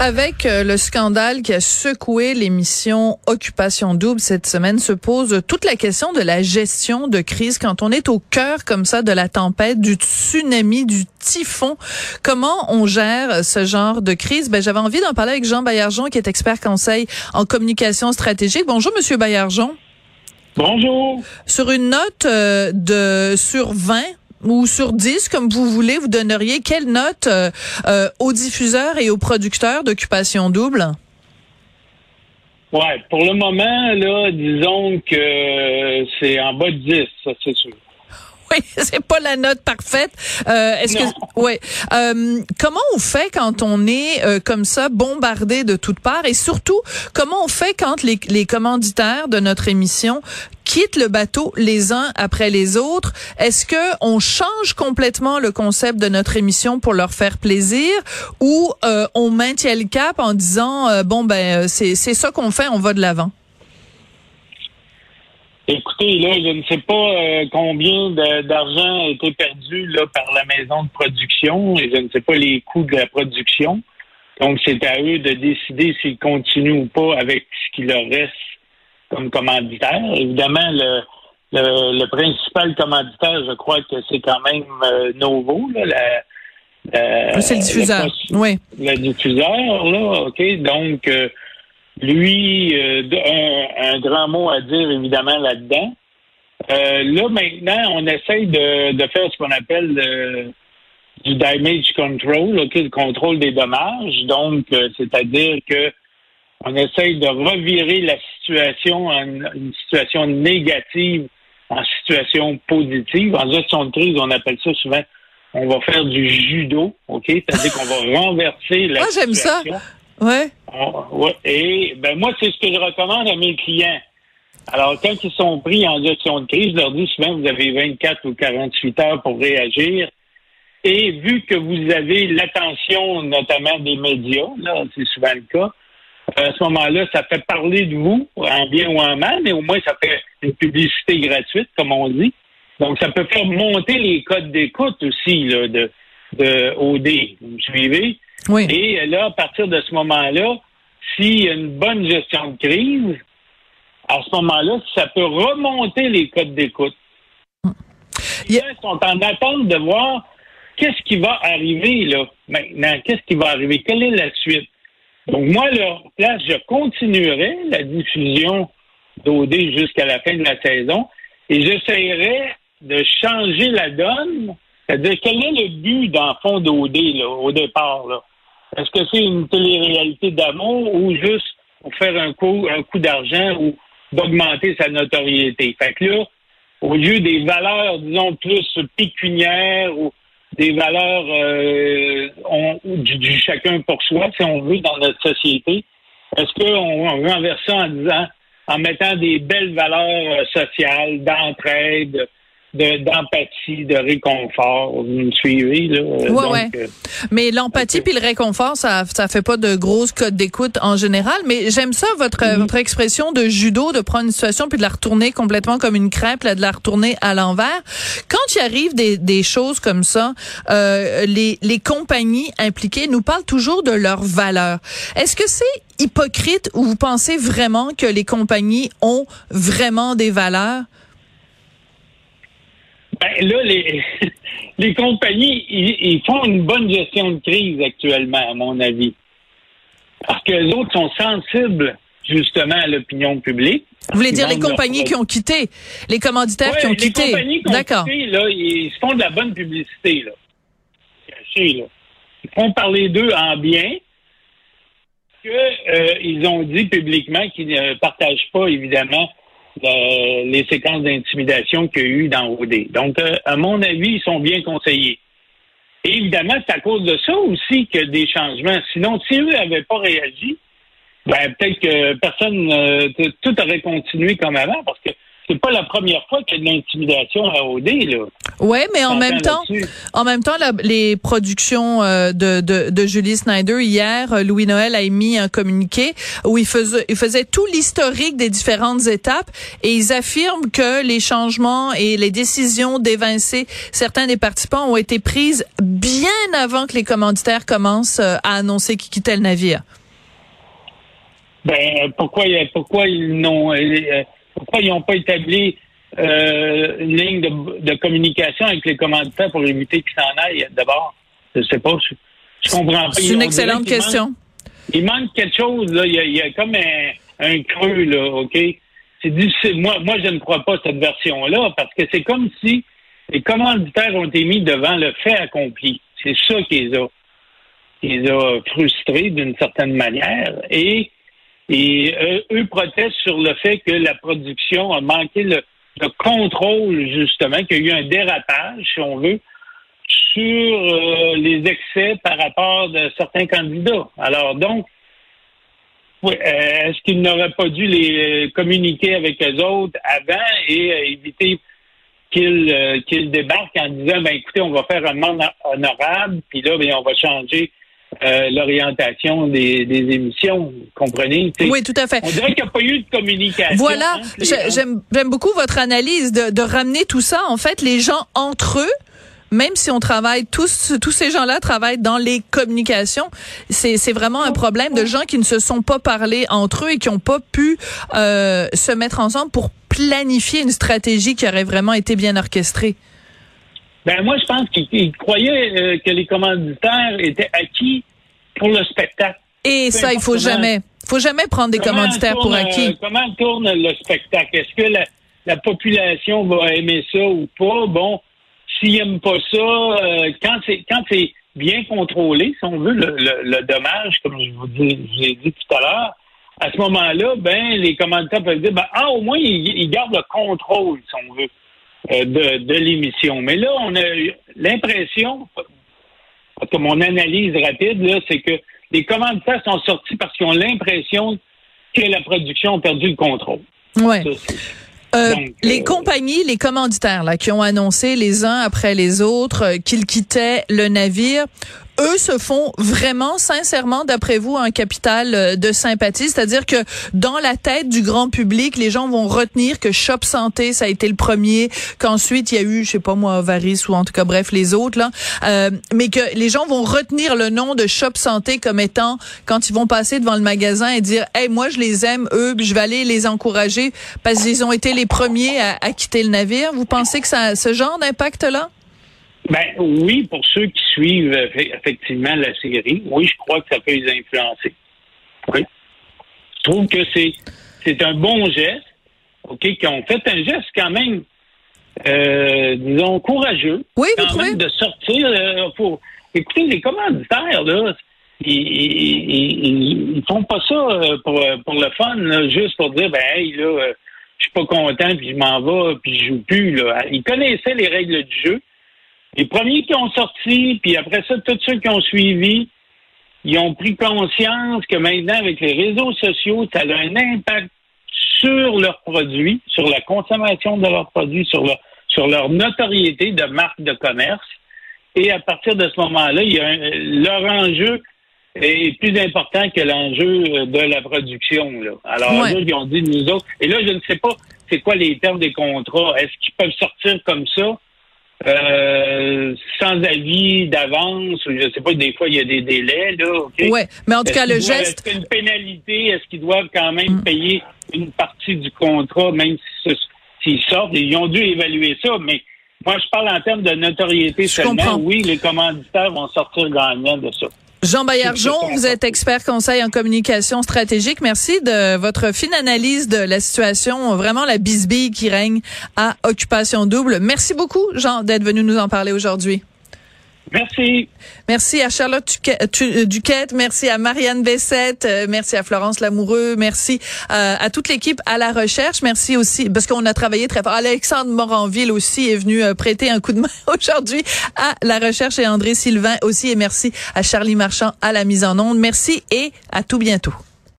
Avec euh, le scandale qui a secoué l'émission Occupation Double cette semaine, se pose toute la question de la gestion de crise quand on est au cœur comme ça de la tempête, du tsunami, du typhon. Comment on gère ce genre de crise? Ben, j'avais envie d'en parler avec Jean Baillargeon, qui est expert conseil en communication stratégique. Bonjour, Monsieur Baillargeon. Bonjour. Sur une note euh, de sur 20, ou sur 10, comme vous voulez, vous donneriez quelle note euh, euh, aux diffuseurs et aux producteurs d'occupation double? Ouais, pour le moment, là, disons que c'est en bas de 10, ça c'est sûr. Oui, c'est pas la note parfaite. Euh, est-ce que ouais. Euh, comment on fait quand on est euh, comme ça bombardé de toutes parts? Et surtout comment on fait quand les, les commanditaires de notre émission quittent le bateau les uns après les autres? Est-ce que on change complètement le concept de notre émission pour leur faire plaisir? Ou euh, on maintient le cap en disant euh, bon ben c'est c'est ça qu'on fait, on va de l'avant? Écoutez, là, je ne sais pas euh, combien d'argent a été perdu là, par la maison de production et je ne sais pas les coûts de la production. Donc, c'est à eux de décider s'ils continuent ou pas avec ce qui leur reste comme commanditaire. Évidemment, le, le, principal commanditaire, je crois que c'est quand même euh, Novo, là, la, c'est le diffuseur, oui. Le diffuseur, là, OK? Donc, euh, lui, euh, un, grand mot à dire évidemment là-dedans. Euh, là, maintenant, on essaye de, de faire ce qu'on appelle euh, du damage control, le contrôle des dommages. Donc, c'est-à-dire que on essaye de revirer la situation en une situation négative en situation positive. En gestion de crise, on appelle ça souvent on va faire du judo, OK? C'est-à-dire qu'on va renverser la situation. j'aime ça. Ouais. Ah, ouais. Et ben moi, c'est ce que je recommande à mes clients. Alors, quand ils sont pris en gestion de crise, je leur dis souvent, vous avez 24 ou 48 heures pour réagir. Et vu que vous avez l'attention, notamment des médias, là, c'est souvent le cas, à ce moment-là, ça fait parler de vous, en bien ou en mal, mais au moins, ça fait une publicité gratuite, comme on dit. Donc, ça peut faire monter les codes d'écoute aussi, là, de, de OD. Vous me suivez? Oui. Et là, à partir de ce moment-là, s'il y a une bonne gestion de crise, à ce moment-là, ça peut remonter les codes d'écoute. Ils sont en attente de voir qu'est-ce qui va arriver là maintenant, qu'est-ce qui va arriver, quelle est la suite? Donc moi, là, place, je continuerai la diffusion d'OD jusqu'à la fin de la saison et j'essaierai de changer la donne. C'est-à-dire, quel est le but, dans le fond, d'OD, là, au départ, là? Est-ce que c'est une télé-réalité d'amour ou juste pour faire un coup, un coup d'argent ou d'augmenter sa notoriété? Fait que là, au lieu des valeurs, disons, plus pécuniaires ou des valeurs euh, du, chacun pour soi, si on veut, dans notre société, est-ce qu'on renverse ça en disant, en mettant des belles valeurs euh, sociales, d'entraide, d'empathie, de, réconfort. Vous me suivez, là? Ouais, ouais. Euh, mais l'empathie puis le réconfort, ça, ça fait pas de grosses codes d'écoute en général. Mais j'aime ça, votre, mm-hmm. votre expression de judo, de prendre une situation puis de la retourner complètement comme une crêpe, là, de la retourner à l'envers. Quand il arrive des, des choses comme ça, euh, les, les compagnies impliquées nous parlent toujours de leurs valeurs. Est-ce que c'est hypocrite ou vous pensez vraiment que les compagnies ont vraiment des valeurs? Ben, là, les, les compagnies, ils, font une bonne gestion de crise actuellement, à mon avis. Parce que les autres sont sensibles justement à l'opinion publique. Vous voulez dire les compagnies qui ont quitté, les commanditaires qui ont quitté. D'accord. Là, ils font de la bonne publicité là. Ils font parler d'eux en bien. que euh, ils ont dit publiquement qu'ils ne partagent pas, évidemment, le- les séquences d'intimidation qu'il y a eu dans OD. Donc, euh, à mon avis, ils sont bien conseillés. Et évidemment, c'est à cause de ça aussi que des changements. Sinon, si eux n'avaient pas réagi, ben peut-être que personne, euh, tout aurait continué comme avant, parce que c'est pas la première fois qu'il y a de l'intimidation à OD, là. Ouais, mais en même temps, en même temps, la- les productions euh, de, de, de Julie Snyder hier, euh, Louis Noël a émis un communiqué où il faisait, il faisait tout l'historique des différentes étapes et ils affirment que les changements et les décisions d'évincer certains des participants ont été prises bien avant que les commanditaires commencent euh, à annoncer qu'ils quittaient le navire. Ben pourquoi pourquoi ils n'ont euh, pourquoi ils n'ont pas établi euh, une ligne de, de communication avec les commanditaires pour éviter qu'ils s'en aillent d'abord? Je sais pas. Je, je comprends pas. C'est une excellente question. manque- il manque quelque chose, là. Il y a, il y a comme un, un creux, là, OK? C'est difficile. Moi, moi, je ne crois pas cette version-là, parce que c'est comme si les commanditaires ont été mis devant le fait accompli. C'est ça qui les a, qui les a frustrés d'une certaine manière. Et, et euh, eux protestent sur le fait que la production a manqué le, le contrôle, justement, qu'il y a eu un dérapage, si on veut, sur euh, les excès par rapport de certains candidats. Alors donc, euh, est-ce qu'ils n'auraient pas dû les communiquer avec eux autres avant et éviter qu'ils débarquent en disant ben écoutez, on va faire un monde honorable, puis là, ben, on va changer euh, l'orientation des, des émissions. Vous comprenez? T'sais, Oui, tout à fait. On dirait qu'il n'y a pas eu de communication. Voilà, j'aime j'aime beaucoup votre analyse de, de ramener tout ça. En fait, les gens entre eux, même si on travaille tous, tous ces gens-là travaillent dans les communications, c'est c'est vraiment un problème de gens qui ne se sont pas parlé entre eux et qui n'ont pas pu euh, se mettre ensemble pour planifier une stratégie qui aurait vraiment été bien orchestrée. Ben moi, je pense qu'ils ils croyaient euh, que les commanditaires étaient acquis pour le spectacle. Et ça, il faut jamais, faut jamais prendre des Comment commanditaires pour acquis. euh, comment tourne le spectacle? Est-ce que la, la population va aimer ça ou pas? Bon, s'ils n'aiment pas ça, euh, quand c'est quand c'est bien contrôlé, si on veut, le, le- le dommage, comme je vous, dis, je vous ai dit tout à l'heure, à ce moment-là, ben les commanditaires peuvent dire ben, ah, au moins, ils, ils gardent le contrôle, si on veut, de, de l'émission. Mais là, on a eu l'impression, que mon analyse rapide, là, c'est que les commanditaires sont sortis parce qu'ils ont l'impression que la production a perdu le contrôle. Ouais. Ça, Euh, Donc, les euh, compagnies, les commanditaires là, qui ont annoncé les uns après les autres euh, qu'ils quittaient le navire, eux se font vraiment, sincèrement, d'après vous, un capital euh, de sympathie. C'est-à-dire que dans la tête du grand public, les gens vont retenir que Shop Santé, ça a été le premier, qu'ensuite il y a eu, je sais pas moi, Varis ou en tout cas, bref, les autres là, euh, mais que les gens vont retenir le nom de Shop Santé comme étant quand ils vont passer devant le magasin et dire, hey, moi je les aime eux, je vais aller les encourager parce qu'ils ont été les premiers à, à quitter le navire. Vous pensez que ça a ce genre d'impact là? Ben oui, pour ceux qui suivent effe- effectivement la série, oui, je crois que ça peut les influencer. Oui. Je trouve que c'est c'est un bon geste, OK, qui ont fait un geste quand même, euh, disons, courageux. Oui, vous quand trouvez? même de sortir euh, pour. Écoutez, les commanditaires, là, ils, ils, ils, ils font pas ça euh, pour, euh, pour le fun, là, juste pour dire ben hey, là, euh, je suis pas content, puis je m'en vais, puis je joue plus. Là. Ils connaissaient les règles du jeu. Les premiers qui ont sorti, puis après ça, tous ceux qui ont suivi, ils ont pris conscience que maintenant, avec les réseaux sociaux, ça a un impact sur leurs produits, sur la consommation de leurs produits, sur leur, sur leur notoriété de marque de commerce. Et à partir de ce moment-là, il y a un- leur enjeu est plus important que l'enjeu de la production. Là. Alors, Ouais. eux, ils ont dit, nous autres, et là, je ne sais pas c'est quoi les termes des contrats. Est-ce qu'ils peuvent sortir comme ça? Euh, sans avis d'avance, je sais pas, des fois il y a des délais, là, OK? Ouais, mais en tout cas le geste Est-ce une pénalité? Est-ce qu'ils doivent quand même Mm. payer une partie du contrat, même s'ils sortent? Ils ont dû évaluer ça, mais moi, je parle en termes de notoriété Je seulement. comprends. Oui, les commanditaires vont sortir gagnants de ça. Jean Baillargeon, C'est vous êtes expert conseil en communication stratégique. Merci de votre fine analyse de la situation, vraiment la bisbille qui règne à Occupation Double. Merci beaucoup, Jean, d'être venu nous en parler aujourd'hui. Merci. Merci à Charlotte euh, Duquette, merci à Marianne Bessette, euh, merci à Florence Lamoureux, merci euh, à toute l'équipe à la recherche, merci aussi parce qu'on a travaillé très fort. Alexandre Moranville aussi est venu prêter un coup de main aujourd'hui à la recherche et André Sylvain aussi et merci à Charlie Marchand à la mise en onde. Merci et à tout bientôt.